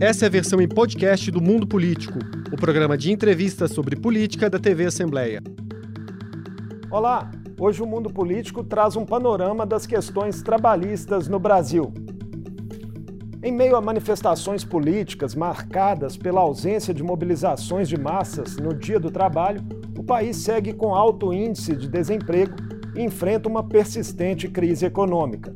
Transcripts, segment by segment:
Essa é a versão em podcast do Mundo Político, o programa de entrevistas sobre política da TV Assembleia. Olá! Hoje o Mundo Político traz um panorama das questões trabalhistas no Brasil. Em meio a manifestações políticas marcadas pela ausência de mobilizações de massas no dia do trabalho, o país segue com alto índice de desemprego e enfrenta uma persistente crise econômica.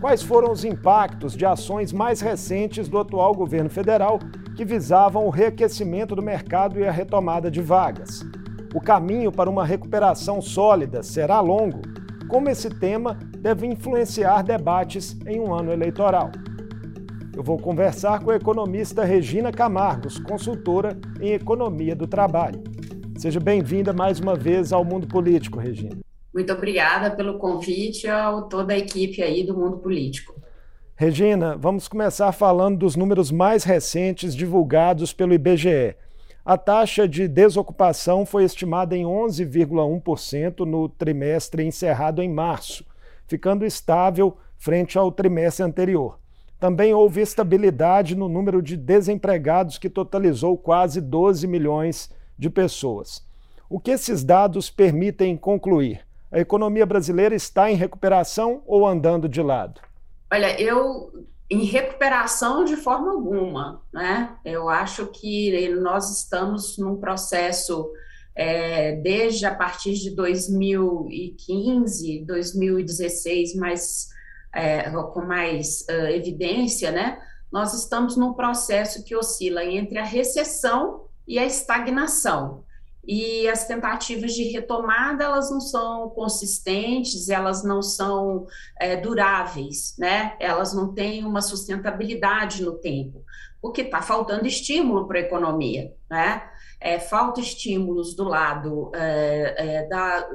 Quais foram os impactos de ações mais recentes do atual governo federal que visavam o reaquecimento do mercado e a retomada de vagas? O caminho para uma recuperação sólida será longo? Como esse tema deve influenciar debates em um ano eleitoral? Eu vou conversar com a economista Regina Camargos, consultora em economia do trabalho. Seja bem-vinda mais uma vez ao Mundo Político, Regina. Muito obrigada pelo convite a toda a equipe aí do mundo político. Regina, vamos começar falando dos números mais recentes divulgados pelo IBGE. A taxa de desocupação foi estimada em 11,1% no trimestre encerrado em março, ficando estável frente ao trimestre anterior. Também houve estabilidade no número de desempregados, que totalizou quase 12 milhões de pessoas. O que esses dados permitem concluir? A economia brasileira está em recuperação ou andando de lado? Olha, eu em recuperação de forma alguma, né? Eu acho que nós estamos num processo é, desde a partir de 2015, 2016, mais é, com mais uh, evidência, né? Nós estamos num processo que oscila entre a recessão e a estagnação e as tentativas de retomada elas não são consistentes, elas não são é, duráveis, né? Elas não têm uma sustentabilidade no tempo, porque está faltando estímulo para a economia, né? É, falta estímulos do lado é, é da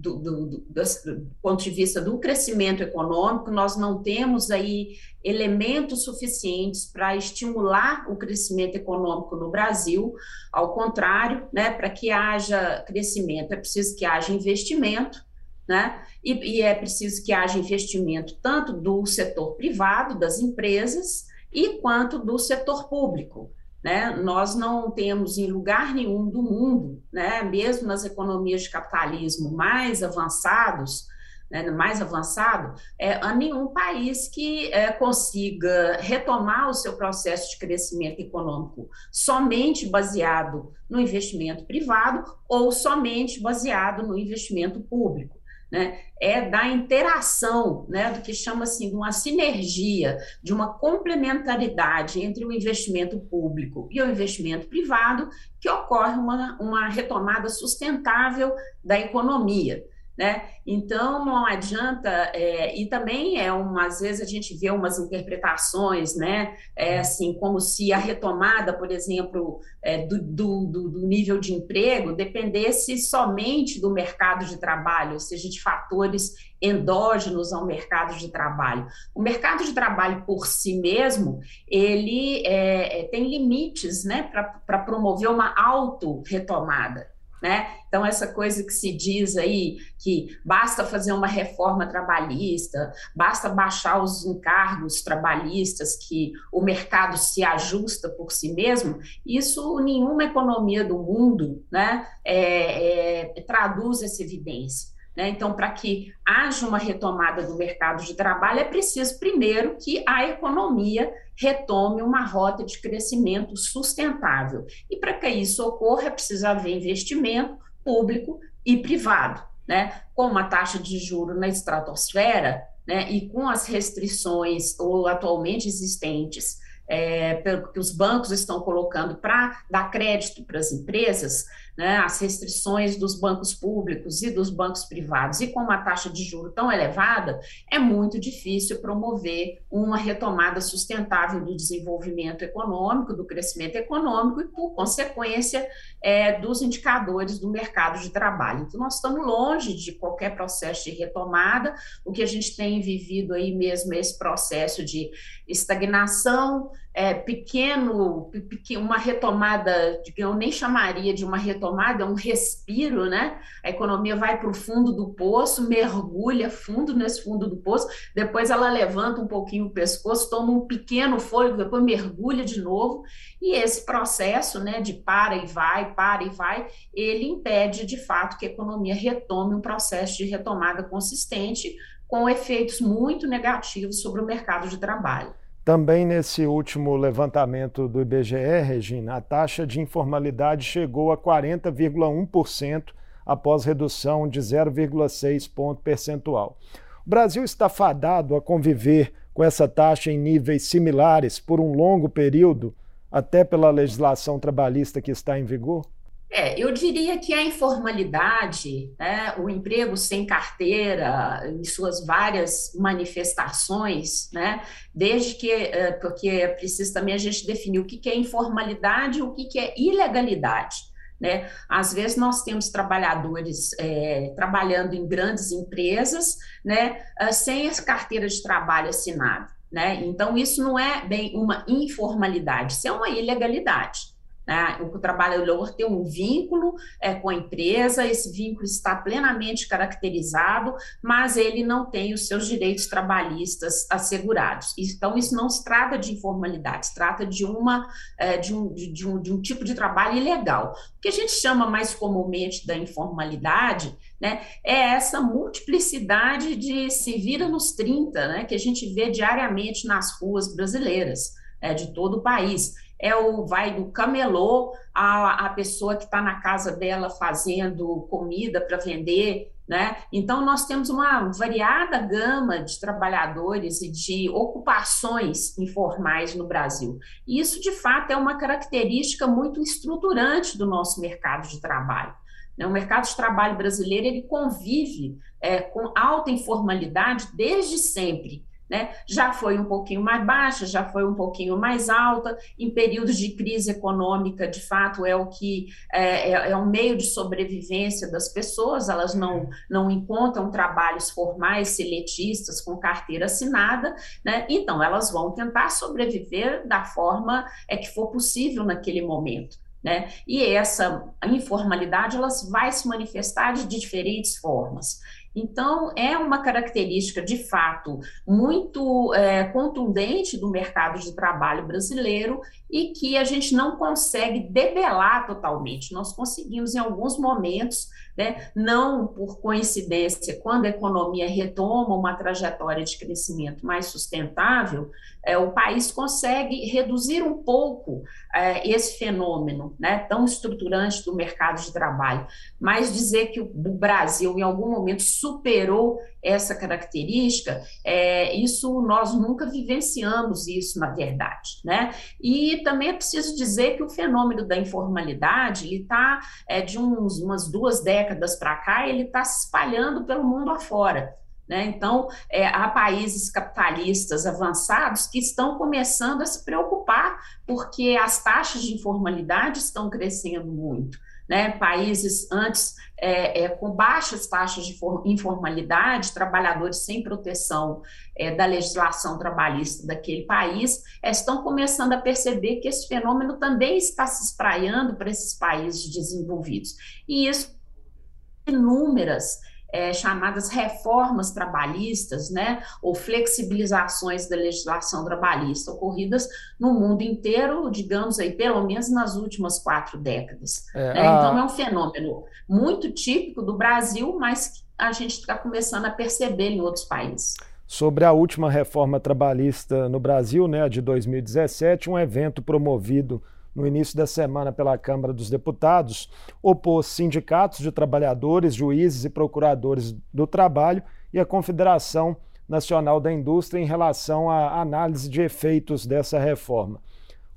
do, do, do, do, ponto de vista do crescimento econômico, nós não temos aí elementos suficientes para estimular o crescimento econômico no Brasil. Ao contrário, né, para que haja crescimento, é preciso que haja investimento, né? E, e é preciso que haja investimento tanto do setor privado, das empresas, e quanto do setor público. Né? Nós não temos em lugar nenhum do mundo, né? mesmo nas economias de capitalismo mais avançados, né, mais avançado, é, a nenhum país que é, consiga retomar o seu processo de crescimento econômico somente baseado no investimento privado ou somente baseado no investimento público né, é da interação, né, do que chama assim de uma sinergia, de uma complementaridade entre o investimento público e o investimento privado, que ocorre uma, uma retomada sustentável da economia. Né? Então não adianta é, e também é uma às vezes a gente vê umas interpretações, né? É, assim como se a retomada, por exemplo, é, do, do, do, nível de emprego dependesse somente do mercado de trabalho, ou seja, de fatores endógenos ao mercado de trabalho. O mercado de trabalho por si mesmo ele é, é, tem limites, né? Para promover uma auto retomada. Né? Então, essa coisa que se diz aí que basta fazer uma reforma trabalhista, basta baixar os encargos trabalhistas, que o mercado se ajusta por si mesmo, isso nenhuma economia do mundo né, é, é, traduz essa evidência. Né? Então, para que haja uma retomada do mercado de trabalho, é preciso, primeiro, que a economia retome uma rota de crescimento sustentável. E para que isso ocorra, é preciso haver investimento público e privado. Né? Com uma taxa de juro na estratosfera né, e com as restrições ou atualmente existentes é, que os bancos estão colocando para dar crédito para as empresas, né, as restrições dos bancos públicos e dos bancos privados, e com uma taxa de juro tão elevada, é muito difícil promover uma retomada sustentável do desenvolvimento econômico, do crescimento econômico e, por consequência, é, dos indicadores do mercado de trabalho. Então, nós estamos longe de qualquer processo de retomada, o que a gente tem vivido aí mesmo é esse processo de estagnação, é, pequeno, uma retomada, eu nem chamaria de uma retomada, é um respiro, né? A economia vai para o fundo do poço, mergulha fundo nesse fundo do poço, depois ela levanta um pouquinho o pescoço, toma um pequeno fôlego, depois mergulha de novo, e esse processo, né, de para e vai, para e vai, ele impede de fato que a economia retome um processo de retomada consistente, com efeitos muito negativos sobre o mercado de trabalho. Também nesse último levantamento do IBGE, Regina, a taxa de informalidade chegou a 40,1% após redução de 0,6 ponto percentual. O Brasil está fadado a conviver com essa taxa em níveis similares por um longo período, até pela legislação trabalhista que está em vigor? É, eu diria que a informalidade, né, o emprego sem carteira, em suas várias manifestações, né, desde que, é, porque é preciso também a gente definir o que é informalidade e o que é ilegalidade. Né? Às vezes nós temos trabalhadores é, trabalhando em grandes empresas, né, ah, sem as carteiras de trabalho assinada. Né? Então, isso não é bem uma informalidade, isso é uma ilegalidade. Né? O trabalhador tem um vínculo é, com a empresa, esse vínculo está plenamente caracterizado, mas ele não tem os seus direitos trabalhistas assegurados. Então, isso não se trata de informalidade, se trata de, uma, é, de, um, de, um, de um tipo de trabalho ilegal. O que a gente chama mais comumente da informalidade né, é essa multiplicidade de se vira nos 30, né, que a gente vê diariamente nas ruas brasileiras, é, de todo o país é o vai do camelô a, a pessoa que está na casa dela fazendo comida para vender, né? Então nós temos uma variada gama de trabalhadores e de ocupações informais no Brasil. E isso de fato é uma característica muito estruturante do nosso mercado de trabalho. Né? O mercado de trabalho brasileiro ele convive é, com alta informalidade desde sempre né? Já foi um pouquinho mais baixa, já foi um pouquinho mais alta. Em períodos de crise econômica, de fato, é o que é, é, é um meio de sobrevivência das pessoas. Elas não não encontram trabalhos formais seletistas com carteira assinada, né? Então elas vão tentar sobreviver da forma é que for possível naquele momento. Né? E essa informalidade elas vai se manifestar de diferentes formas. Então, é uma característica, de fato, muito é, contundente do mercado de trabalho brasileiro e que a gente não consegue debelar totalmente. Nós conseguimos, em alguns momentos, né, não por coincidência, quando a economia retoma uma trajetória de crescimento mais sustentável, é, o país consegue reduzir um pouco é, esse fenômeno né, tão estruturante do mercado de trabalho. Mas dizer que o Brasil, em algum momento, superou essa característica, é, isso nós nunca vivenciamos isso, na verdade. Né? E também é preciso dizer que o fenômeno da informalidade está é, de uns, umas duas décadas para cá, ele está se espalhando pelo mundo afora. Né? Então, é, há países capitalistas avançados que estão começando a se preocupar porque as taxas de informalidade estão crescendo muito. Né? Países antes é, é, com baixas taxas de informalidade, trabalhadores sem proteção é, da legislação trabalhista daquele país, é, estão começando a perceber que esse fenômeno também está se espraiando para esses países desenvolvidos. E isso inúmeras é, chamadas reformas trabalhistas, né, ou flexibilizações da legislação trabalhista ocorridas no mundo inteiro, digamos aí, pelo menos nas últimas quatro décadas. É, né? a... Então é um fenômeno muito típico do Brasil, mas a gente está começando a perceber em outros países. Sobre a última reforma trabalhista no Brasil, né, a de 2017, um evento promovido no início da semana pela Câmara dos Deputados, opôs sindicatos de trabalhadores, juízes e procuradores do trabalho e a Confederação Nacional da Indústria em relação à análise de efeitos dessa reforma.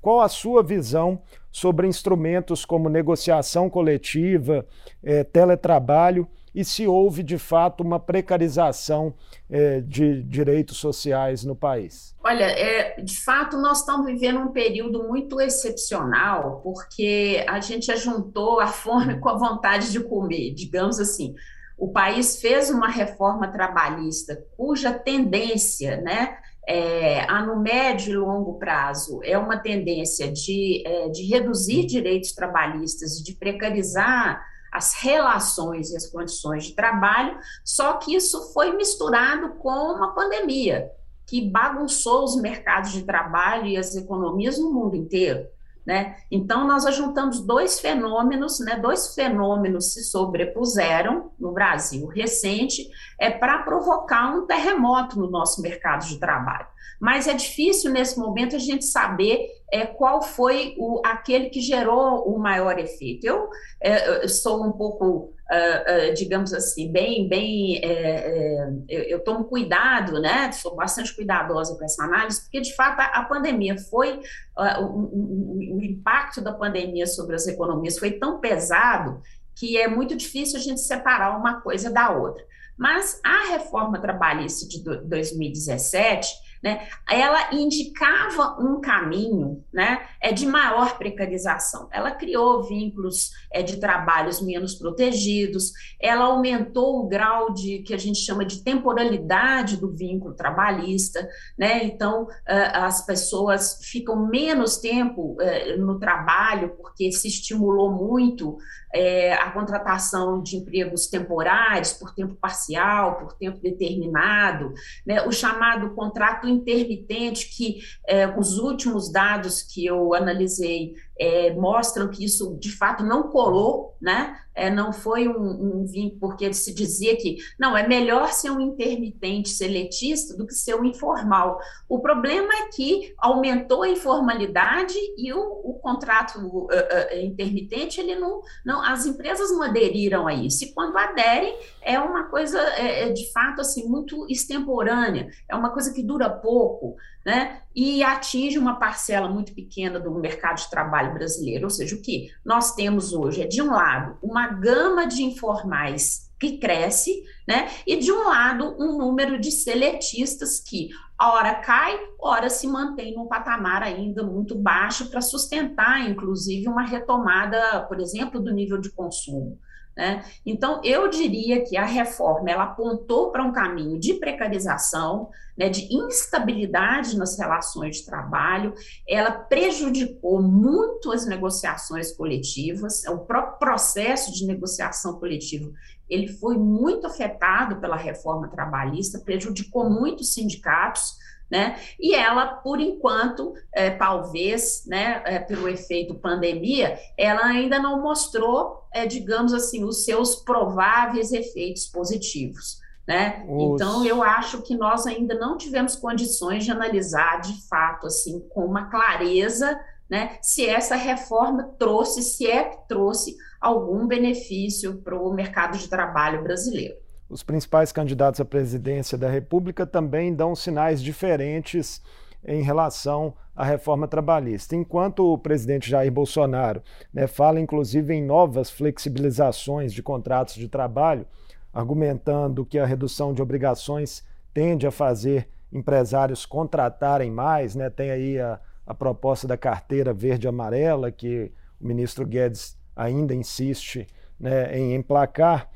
Qual a sua visão sobre instrumentos como negociação coletiva, eh, teletrabalho e se houve de fato uma precarização é, de direitos sociais no país? Olha, é, de fato, nós estamos vivendo um período muito excepcional, porque a gente ajuntou a fome com a vontade de comer, digamos assim. O país fez uma reforma trabalhista cuja tendência né, é, a no médio e longo prazo é uma tendência de, é, de reduzir direitos trabalhistas, de precarizar as relações e as condições de trabalho, só que isso foi misturado com uma pandemia que bagunçou os mercados de trabalho e as economias no mundo inteiro. Né? Então, nós ajuntamos dois fenômenos, né? dois fenômenos se sobrepuseram no Brasil recente, é para provocar um terremoto no nosso mercado de trabalho. Mas é difícil, nesse momento, a gente saber é, qual foi o, aquele que gerou o maior efeito. Eu, é, eu sou um pouco uh, digamos assim, bem, bem, é, é, eu, eu, tomo cuidado, né? Sou bastante cuidadosa com essa análise, porque de fato a, a pandemia foi uh, o, o, o impacto da pandemia sobre as economias foi tão pesado que é muito difícil a gente separar uma coisa da outra. Mas a reforma trabalhista de 2017 né, ela indicava um caminho né, é de maior precarização. Ela criou vínculos é, de trabalhos menos protegidos, ela aumentou o grau de que a gente chama de temporalidade do vínculo trabalhista, né? Então as pessoas ficam menos tempo é, no trabalho porque se estimulou muito é, a contratação de empregos temporários, por tempo parcial, por tempo determinado, né, o chamado contrato intermitente, que é, os últimos dados que eu analisei é, mostram que isso de fato não colou, né? É, não foi um, um vínculo, porque se dizia que não, é melhor ser um intermitente seletista do que ser um informal. O problema é que aumentou a informalidade e o, o contrato uh, uh, intermitente, ele não, não, as empresas não aderiram a isso. E quando aderem, é uma coisa é, é de fato assim muito extemporânea, é uma coisa que dura pouco né? E atinge uma parcela muito pequena do mercado de trabalho brasileiro. Ou seja, o que nós temos hoje é, de um lado, uma gama de informais que cresce, né? E de um lado, um número de seletistas que hora cai, hora se mantém num patamar ainda muito baixo para sustentar, inclusive, uma retomada, por exemplo, do nível de consumo. Né? Então, eu diria que a reforma ela apontou para um caminho de precarização, né, de instabilidade nas relações de trabalho, ela prejudicou muito as negociações coletivas, o próprio processo de negociação coletiva ele foi muito afetado pela reforma trabalhista, prejudicou muito os sindicatos, né? E ela, por enquanto, é, talvez, né, é, pelo efeito pandemia, ela ainda não mostrou, é, digamos assim, os seus prováveis efeitos positivos. Né? Os... Então, eu acho que nós ainda não tivemos condições de analisar de fato, assim, com uma clareza, né, se essa reforma trouxe, se é que trouxe algum benefício para o mercado de trabalho brasileiro os principais candidatos à presidência da República também dão sinais diferentes em relação à reforma trabalhista. Enquanto o presidente Jair Bolsonaro né, fala, inclusive, em novas flexibilizações de contratos de trabalho, argumentando que a redução de obrigações tende a fazer empresários contratarem mais, né? tem aí a, a proposta da carteira verde-amarela, que o ministro Guedes ainda insiste né, em emplacar.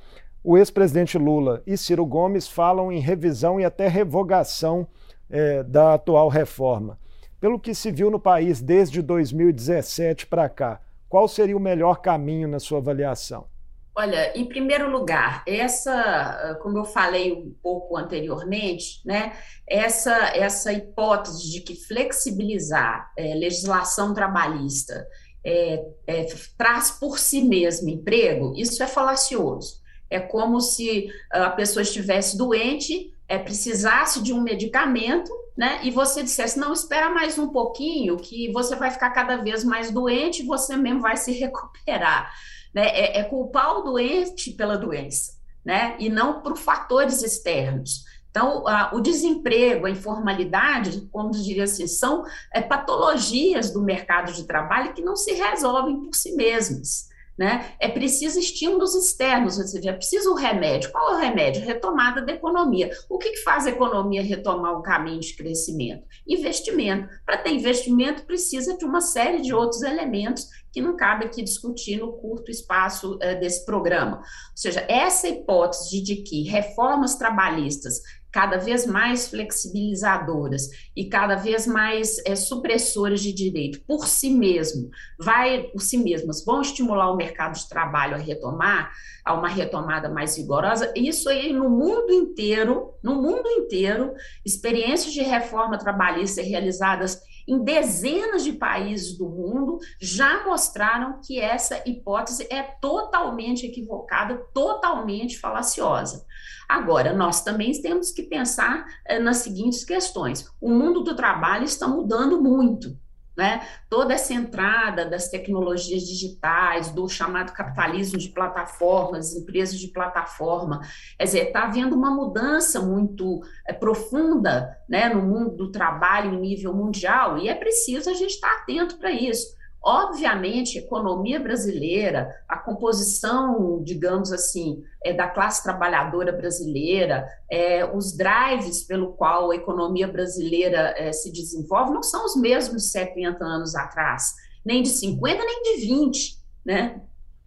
O ex-presidente Lula e Ciro Gomes falam em revisão e até revogação é, da atual reforma. Pelo que se viu no país desde 2017 para cá, qual seria o melhor caminho na sua avaliação? Olha, em primeiro lugar, essa, como eu falei um pouco anteriormente, né, essa, essa hipótese de que flexibilizar é, legislação trabalhista é, é, traz por si mesmo emprego, isso é falacioso. É como se a pessoa estivesse doente, é, precisasse de um medicamento, né? E você dissesse, não, espera mais um pouquinho, que você vai ficar cada vez mais doente e você mesmo vai se recuperar. Né? É, é culpar o doente pela doença, né? E não por fatores externos. Então, a, o desemprego, a informalidade, como diria assim, são é, patologias do mercado de trabalho que não se resolvem por si mesmas. Né? É preciso estímulos externos, ou seja, é preciso o remédio. Qual é o remédio? Retomada da economia. O que, que faz a economia retomar um caminho de crescimento? Investimento. Para ter investimento, precisa de uma série de outros elementos que não cabe aqui discutir no curto espaço uh, desse programa. Ou seja, essa hipótese de que reformas trabalhistas cada vez mais flexibilizadoras e cada vez mais é, supressoras de direito por si mesmo, vai por si mesmas, vão estimular o mercado de trabalho a retomar, a uma retomada mais vigorosa. Isso aí no mundo inteiro, no mundo inteiro, experiências de reforma trabalhista realizadas em dezenas de países do mundo já mostraram que essa hipótese é totalmente equivocada, totalmente falaciosa. Agora, nós também temos que pensar eh, nas seguintes questões: o mundo do trabalho está mudando muito. Né? Toda essa entrada das tecnologias digitais, do chamado capitalismo de plataformas, empresas de plataforma, quer dizer, está havendo uma mudança muito é, profunda né, no mundo do trabalho em nível mundial, e é preciso a gente estar atento para isso. Obviamente, a economia brasileira, a composição, digamos assim, é, da classe trabalhadora brasileira, é, os drives pelo qual a economia brasileira é, se desenvolve não são os mesmos de 70 anos atrás, nem de 50, nem de 20, né?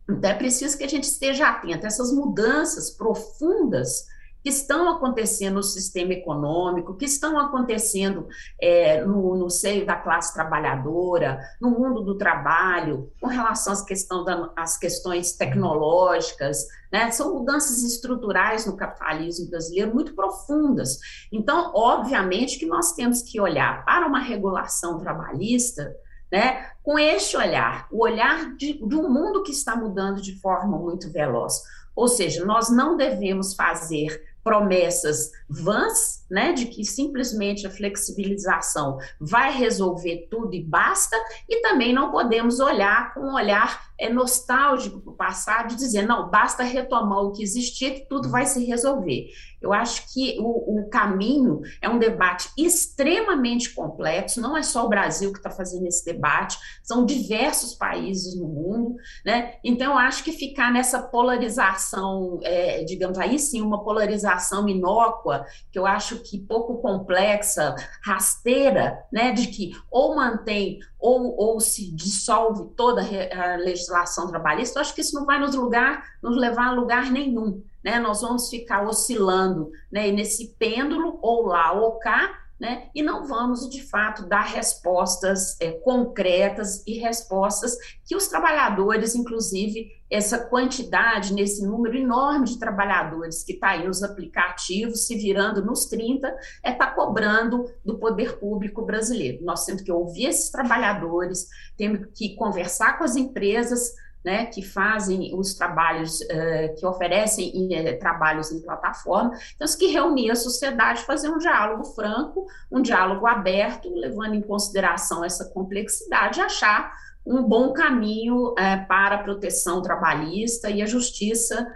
Então é preciso que a gente esteja atento a essas mudanças profundas que estão acontecendo no sistema econômico, que estão acontecendo é, no, no, seio da classe trabalhadora, no mundo do trabalho, com relação às, questão da, às questões tecnológicas, né? São mudanças estruturais no capitalismo brasileiro muito profundas. Então, obviamente que nós temos que olhar para uma regulação trabalhista né, com este olhar, o olhar de, de um mundo que está mudando de forma muito veloz. Ou seja, nós não devemos fazer promessas vãs, né, de que simplesmente a flexibilização vai resolver tudo e basta, e também não podemos olhar com um olhar é, nostálgico para o passado dizer, não, basta retomar o que existia que tudo vai se resolver. Eu acho que o, o caminho é um debate extremamente complexo, não é só o Brasil que está fazendo esse debate, são diversos países no mundo, né? Então, eu acho que ficar nessa polarização, é, digamos aí sim, uma polarização inócua, que eu acho que pouco complexa, rasteira, né, de que ou mantém ou, ou se dissolve toda a legislação trabalhista, eu acho que isso não vai nos, lugar, nos levar a lugar nenhum né? Nós vamos ficar oscilando né, nesse pêndulo, ou lá ou cá, né? E não vamos, de fato, dar respostas é, concretas e respostas que os trabalhadores, inclusive, essa quantidade, nesse número enorme de trabalhadores que está aí nos aplicativos, se virando nos 30, é está cobrando do poder público brasileiro. Nós temos que ouvir esses trabalhadores, temos que conversar com as empresas né, que fazem os trabalhos, uh, que oferecem uh, trabalhos em plataforma, então, que reunir a sociedade, fazer um diálogo franco, um diálogo aberto, levando em consideração essa complexidade, achar um bom caminho uh, para a proteção trabalhista e a justiça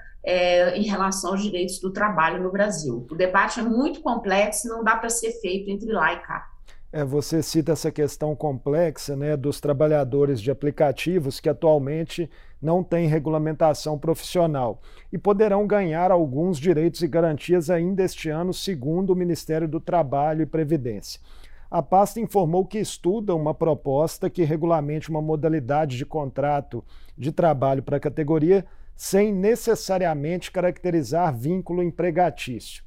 em relação aos direitos do trabalho no Brasil. O debate é muito complexo, não dá para ser feito entre lá e cá. É, você cita essa questão complexa né, dos trabalhadores de aplicativos que atualmente não têm regulamentação profissional e poderão ganhar alguns direitos e garantias ainda este ano, segundo o Ministério do Trabalho e Previdência. A pasta informou que estuda uma proposta que regulamente uma modalidade de contrato de trabalho para a categoria sem necessariamente caracterizar vínculo empregatício.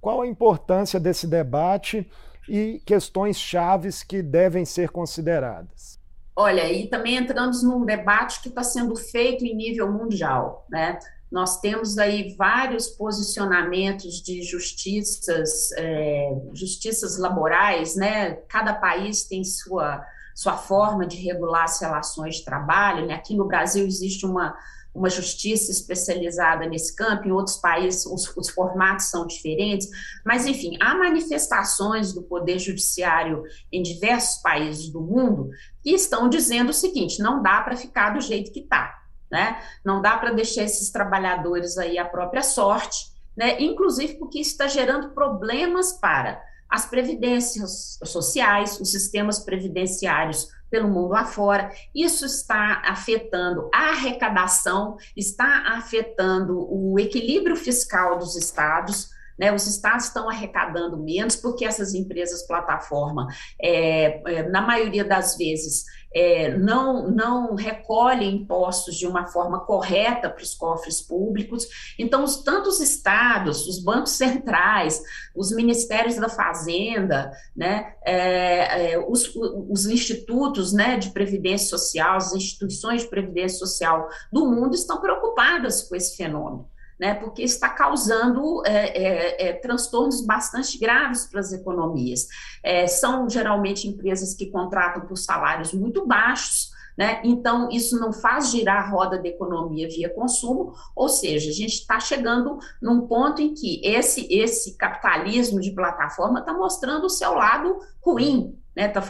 Qual a importância desse debate? E questões chaves que devem ser consideradas. Olha, e também entramos num debate que está sendo feito em nível mundial, né? Nós temos aí vários posicionamentos de justiças, é, justiças laborais, né? Cada país tem sua, sua forma de regular as relações de trabalho, né? Aqui no Brasil existe uma uma justiça especializada nesse campo, em outros países os, os, formatos são diferentes, mas, enfim, há manifestações do Poder Judiciário em diversos países do mundo que estão dizendo o seguinte: não dá para ficar do jeito que está, né? não dá para deixar esses trabalhadores aí à própria sorte, né? inclusive porque isso está gerando problemas para as previdências sociais, os sistemas previdenciários pelo mundo afora. Isso está afetando a arrecadação, está afetando o equilíbrio fiscal dos estados, Né, os estados estão arrecadando menos porque essas empresas plataforma, é, é, na maioria das vezes, é, não, não recolhem impostos de uma forma correta para os cofres públicos. Então, os, tanto os estados, os bancos centrais, os ministérios da Fazenda, né, é, é, os, os institutos né, de previdência social, as instituições de previdência social do mundo estão preocupadas com esse fenômeno né, porque está causando é, é, é, transtornos bastante graves para as economias. É, são geralmente empresas que contratam por salários muito baixos, né? Então, isso não faz girar a roda da economia via consumo, ou seja, a gente está chegando num ponto em que esse, esse capitalismo de plataforma está mostrando o seu lado ruim, está né? Tá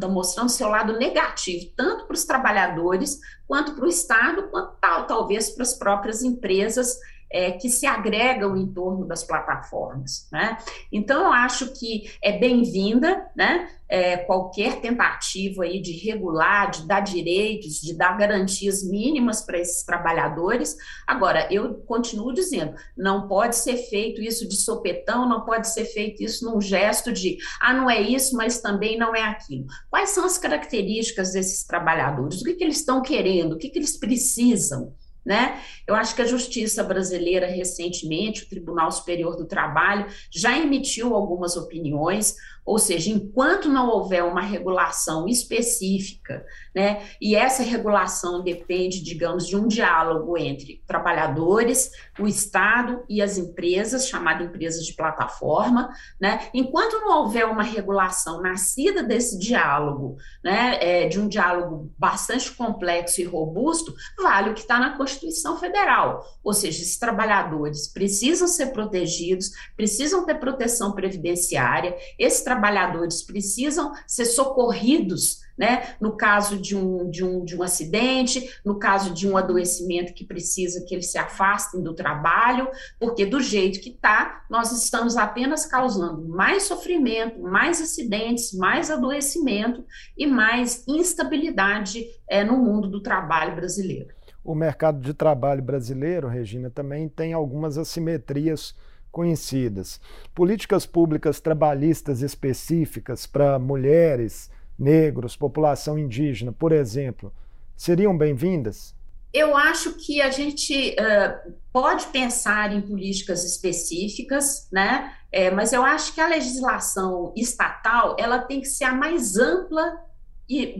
tá mostrando o seu lado negativo, tanto para os trabalhadores, quanto para o Estado, quanto tal, talvez para as próprias empresas é, que se agregam em torno das plataformas. Né? Então, eu acho que é bem-vinda né, é, qualquer tentativa aí de regular, de dar direitos, de dar garantias mínimas para esses trabalhadores. Agora, eu continuo dizendo, não pode ser feito isso de sopetão, não pode ser feito isso num gesto de, ah, não é isso, mas também não é aquilo. Quais são as características desses trabalhadores? O que, que eles estão querendo? O que, que eles precisam? Né? Eu acho que a justiça brasileira, recentemente, o Tribunal Superior do Trabalho, já emitiu algumas opiniões. Ou seja, enquanto não houver uma regulação específica, né, e essa regulação depende, digamos, de um diálogo entre trabalhadores, o Estado e as empresas, chamada empresas de plataforma, né, enquanto não houver uma regulação nascida desse diálogo, né, é, de um diálogo bastante complexo e robusto, vale o que está na Constituição Federal, ou seja, esses trabalhadores precisam ser protegidos, precisam ter proteção previdenciária, esse trabalhadores precisam ser socorridos, né? No caso de um, de, um, de um acidente, no caso de um adoecimento que precisa que eles se afastem do trabalho, porque do jeito que está, nós estamos apenas causando mais sofrimento, mais acidentes, mais adoecimento e mais instabilidade é, no mundo do trabalho brasileiro. O mercado de trabalho brasileiro, Regina, também tem algumas assimetrias conhecidas. Políticas públicas trabalhistas específicas para mulheres, negros, população indígena, por exemplo, seriam bem-vindas? Eu acho que a gente uh, pode pensar em políticas específicas, né? É, mas eu acho que a legislação estatal ela tem que ser a mais ampla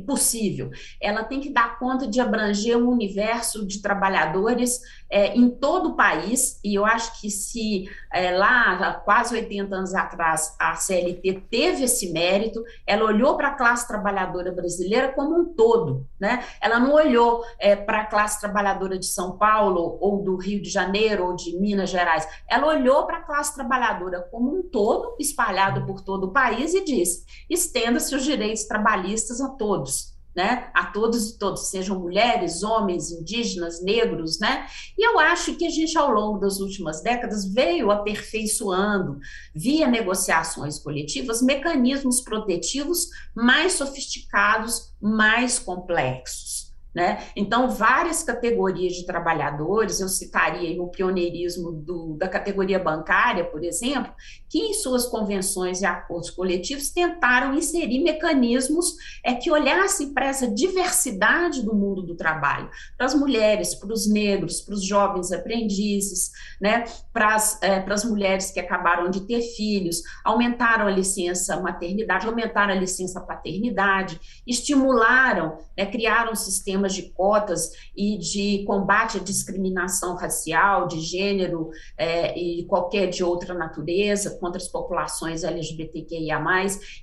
possível. Ela tem que dar conta de abranger um universo de trabalhadores é, em todo o país, e eu acho que se é, lá, quase 80 anos atrás, a CLT teve esse mérito, ela olhou para a classe trabalhadora brasileira como um todo, né? Ela não olhou é, para a classe trabalhadora de São Paulo, ou do Rio de Janeiro, ou de Minas Gerais, ela olhou para a classe trabalhadora como um todo, espalhado por todo o país, e disse: estenda-se os direitos trabalhistas a todos né? A todos e todos, sejam mulheres, homens, indígenas, negros, né? E eu acho que a gente, ao longo das últimas décadas, veio aperfeiçoando, via negociações coletivas, mecanismos protetivos mais sofisticados, mais complexos. Né? Então, várias categorias de trabalhadores, eu citaria o pioneirismo do, da categoria bancária, por exemplo, que em suas convenções e acordos coletivos tentaram inserir mecanismos é, que olhassem para essa diversidade do mundo do trabalho, para as mulheres, para os negros, para os jovens aprendizes, né? para, as, é, mulheres que acabaram de ter filhos, aumentaram a licença maternidade, aumentaram a licença paternidade, estimularam, né, criaram sistemas sistemas de cotas e de combate à discriminação racial, de gênero é, e qualquer de outra natureza contra as populações LGBTQIA+.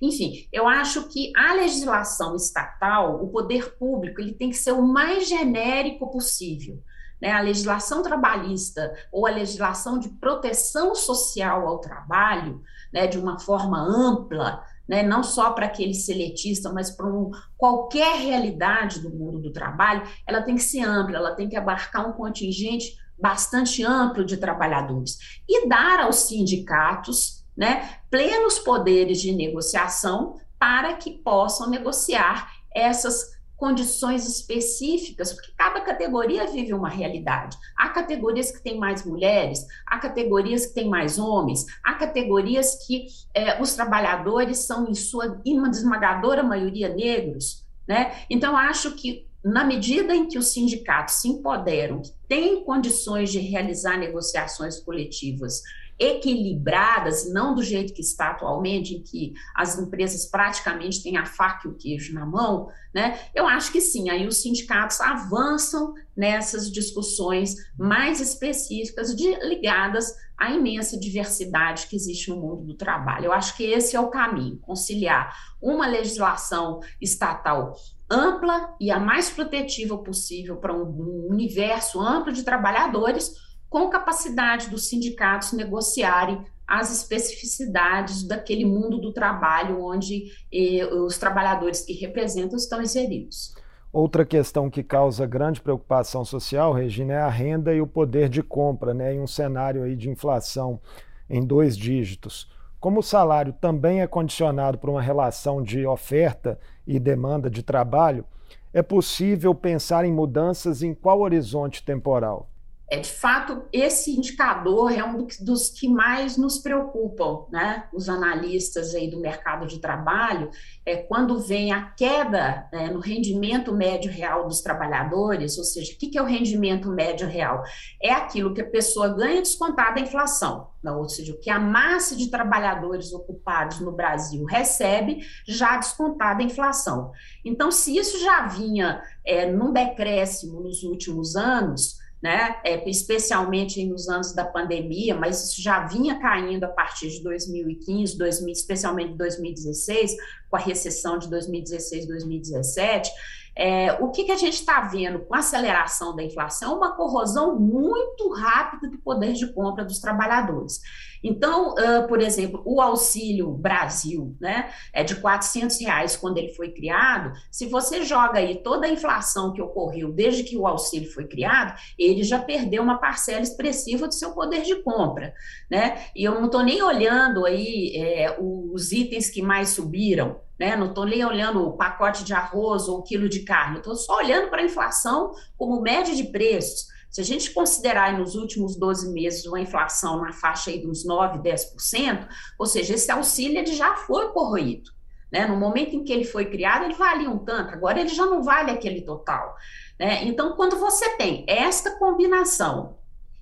Enfim, eu acho que a legislação estatal, o poder público, ele tem que ser o mais genérico possível. Né, a legislação trabalhista ou a legislação de proteção social ao trabalho, né, de uma forma ampla, né, não só para aquele seletista, mas para um, qualquer realidade do mundo do trabalho, ela tem que ser ampla, ela tem que abarcar um contingente bastante amplo de trabalhadores. E dar aos sindicatos né, plenos poderes de negociação para que possam negociar essas condições específicas, porque cada categoria vive uma realidade. Há categorias que têm mais mulheres, há categorias que têm mais homens, há categorias que é, os trabalhadores são, em sua esmagadora maioria, negros. Né? Então, acho que na medida em que os sindicatos se empoderam, que têm condições de realizar negociações coletivas equilibradas, não do jeito que está atualmente, em que as empresas praticamente têm a faca e o queijo na mão, né? Eu acho que sim, aí os sindicatos avançam nessas discussões mais específicas de, ligadas à imensa diversidade que existe no mundo do trabalho. Eu acho que esse é o caminho, conciliar uma legislação estatal ampla e a mais protetiva possível para um universo amplo de trabalhadores, com capacidade dos sindicatos negociarem as especificidades daquele mundo do trabalho onde eh, os trabalhadores que representam estão inseridos. Outra questão que causa grande preocupação social, Regina, é a renda e o poder de compra, né, em um cenário aí de inflação em dois dígitos. Como o salário também é condicionado por uma relação de oferta e demanda de trabalho, é possível pensar em mudanças em qual horizonte temporal? É, de fato, esse indicador é um dos que mais nos preocupam, né? Os analistas aí do mercado de trabalho, é quando vem a queda né, no rendimento médio real dos trabalhadores, ou seja, o que é o rendimento médio real? É aquilo que a pessoa ganha descontada a inflação, não, ou seja, o que a massa de trabalhadores ocupados no Brasil recebe já descontada a inflação. Então, se isso já vinha é, num decréscimo nos últimos anos, né? É, especialmente nos anos da pandemia, mas isso já vinha caindo a partir de 2015, 2000, especialmente 2016, com a recessão de 2016, 2017. É, o que, que a gente está vendo com a aceleração da inflação? Uma corrosão muito rápida do poder de compra dos trabalhadores. Então, uh, por exemplo, o Auxílio Brasil, né, é de 400 reais quando ele foi criado. Se você joga aí toda a inflação que ocorreu desde que o auxílio foi criado, ele já perdeu uma parcela expressiva do seu poder de compra, né? E eu não estou nem olhando aí é, os itens que mais subiram, né? Não estou nem olhando o pacote de arroz ou o quilo de carne, estou só olhando para a inflação como média de preços. Se a gente considerar nos últimos 12 meses uma inflação na faixa aí de uns 9, 10%, ou seja, esse auxílio ele já foi corroído. Né? No momento em que ele foi criado, ele valia um tanto, agora ele já não vale aquele total. Né? Então, quando você tem esta combinação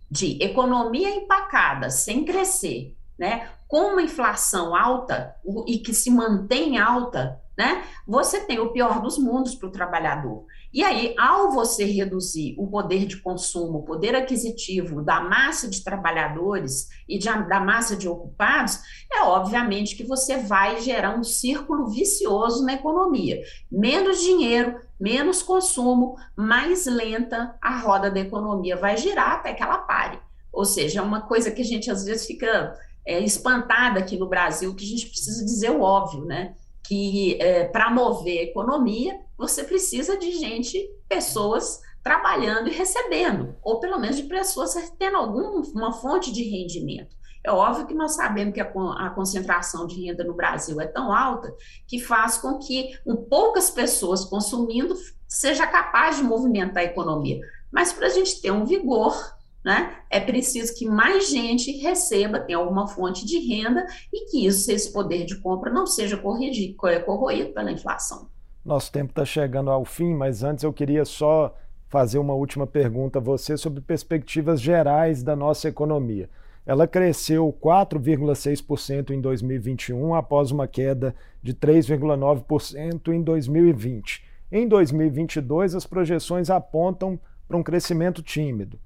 de economia empacada, sem crescer, né, com uma inflação alta e que se mantém alta, né, você tem o pior dos mundos para o trabalhador. E aí, ao você reduzir o poder de consumo, o poder aquisitivo da massa de trabalhadores e de, da massa de ocupados, é obviamente que você vai gerar um círculo vicioso na economia. Menos dinheiro, menos consumo, mais lenta a roda da economia vai girar até que ela pare. Ou seja, é uma coisa que a gente às vezes fica é, espantada aqui no Brasil, que a gente precisa dizer o óbvio, né? Que é, para mover a economia, você precisa de gente, pessoas trabalhando e recebendo, ou pelo menos de pessoas tendo alguma fonte de rendimento. É óbvio que nós sabemos que a, concentração de renda no Brasil é tão alta que faz com que um, poucas pessoas consumindo seja capaz de movimentar a economia. Mas para a gente ter um vigor, né, é preciso que mais gente receba, tenha alguma fonte de renda e que isso, esse poder de compra não seja corrigido, corroído pela inflação. Nosso tempo está chegando ao fim, mas antes eu queria só fazer uma última pergunta a você sobre perspectivas gerais da nossa economia. Ela cresceu 4,6% em 2021, após uma queda de 3,9% em 2020. Em 2022, as projeções apontam para um crescimento tímido.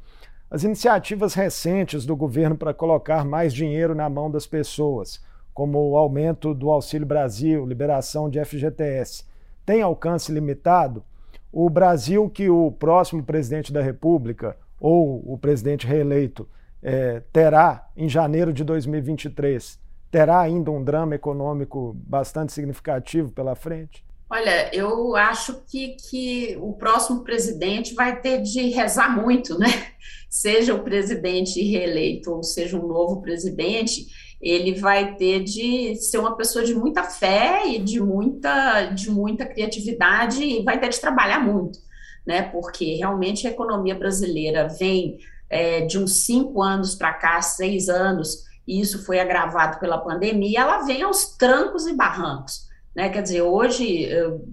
As iniciativas recentes do governo para colocar mais dinheiro na mão das pessoas, como o aumento do Auxílio Brasil, liberação de FGTS, tem alcance limitado, o Brasil que o próximo presidente da República ou o presidente reeleito é, terá em janeiro de 2023, terá ainda um drama econômico bastante significativo pela frente? Olha, eu acho que, que o próximo presidente vai ter de rezar muito, né? Seja o presidente reeleito ou seja um novo presidente, ele vai ter de ser uma pessoa de muita fé e de muita, de muita criatividade e vai ter de trabalhar muito, né? Porque realmente a economia brasileira vem é, de uns cinco anos para cá, seis anos, e isso foi agravado pela pandemia, ela vem aos trancos e barrancos. Né? Quer dizer, hoje, eu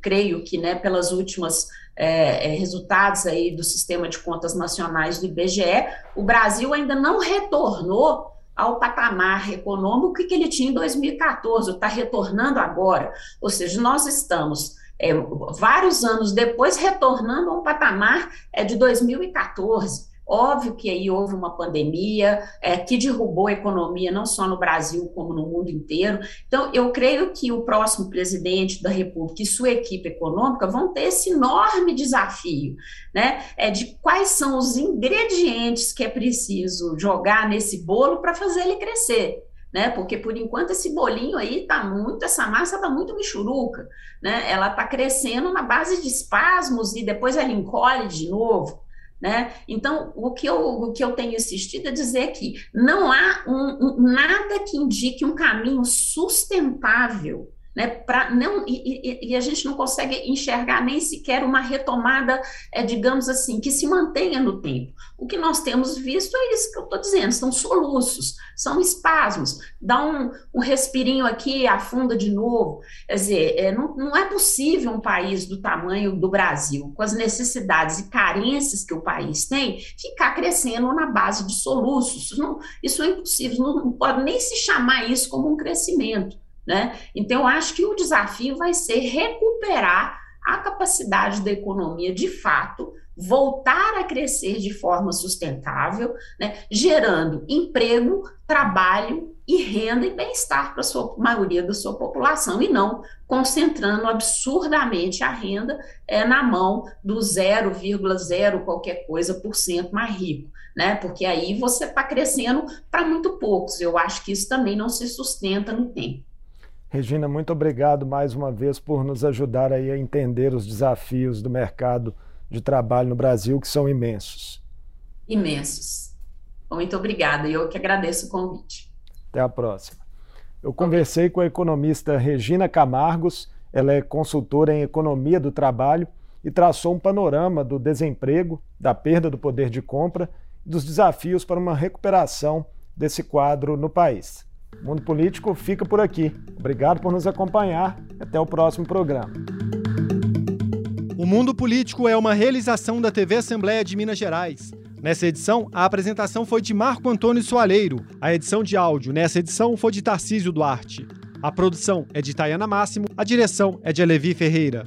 creio que né, pelas últimas é, é, resultados aí do sistema de contas nacionais do IBGE, o Brasil ainda não retornou ao patamar econômico que ele tinha em 2014, está retornando agora. Ou seja, nós estamos é, vários anos depois retornando a um patamar é, de 2014. Óbvio que aí houve uma pandemia é, que derrubou a economia, não só no Brasil, como no mundo inteiro. Então, eu creio que o próximo presidente da República e sua equipe econômica vão ter esse enorme desafio, né? É de quais são os ingredientes que é preciso jogar nesse bolo para fazer ele crescer. Né? Porque por enquanto esse bolinho aí tá muito, essa massa tá muito michuruca, né? Ela tá crescendo na base de espasmos e depois ela encolhe de novo. Né? Então, o que, eu, o que eu tenho insistido é dizer que não há um, um, nada que indique um caminho sustentável né, pra não, e, e, e, a gente não consegue enxergar nem sequer uma retomada, é, digamos assim, que se mantenha no tempo. O que nós temos visto é isso que eu estou dizendo, são soluços, são espasmos, dá um, um respirinho aqui, afunda de novo. Quer dizer, é, não, não é possível um país do tamanho do Brasil, com as necessidades e carências que o país tem, ficar crescendo na base de soluços. Isso, não, isso é impossível, não, não pode nem se chamar isso como um crescimento. Né? Então, acho que o desafio vai ser recuperar a capacidade da economia de fato voltar a crescer de forma sustentável, né, gerando emprego, trabalho e renda e bem-estar para a maioria da sua população, e não concentrando absurdamente a renda é, na mão do 0,0 qualquer coisa por cento mais rico. Né? Porque aí você está crescendo para muito poucos. Eu acho que isso também não se sustenta no tempo. Regina, muito obrigado mais uma vez por nos ajudar aí a entender os desafios do mercado de trabalho no Brasil, que são imensos. Imensos. Muito obrigada, eu que agradeço o convite. Até a próxima. Eu conversei com a economista Regina Camargos, ela é consultora em economia do trabalho e traçou um panorama do desemprego, da perda do poder de compra e dos desafios para uma recuperação desse quadro no país. O Mundo Político fica por aqui. Obrigado por nos acompanhar. Até o próximo programa. O Mundo Político é uma realização da TV Assembleia de Minas Gerais. Nessa edição, a apresentação foi de Marco Antônio Soaleiro. A edição de áudio nessa edição foi de Tarcísio Duarte. A produção é de Tayana Máximo, a direção é de Alevi Ferreira.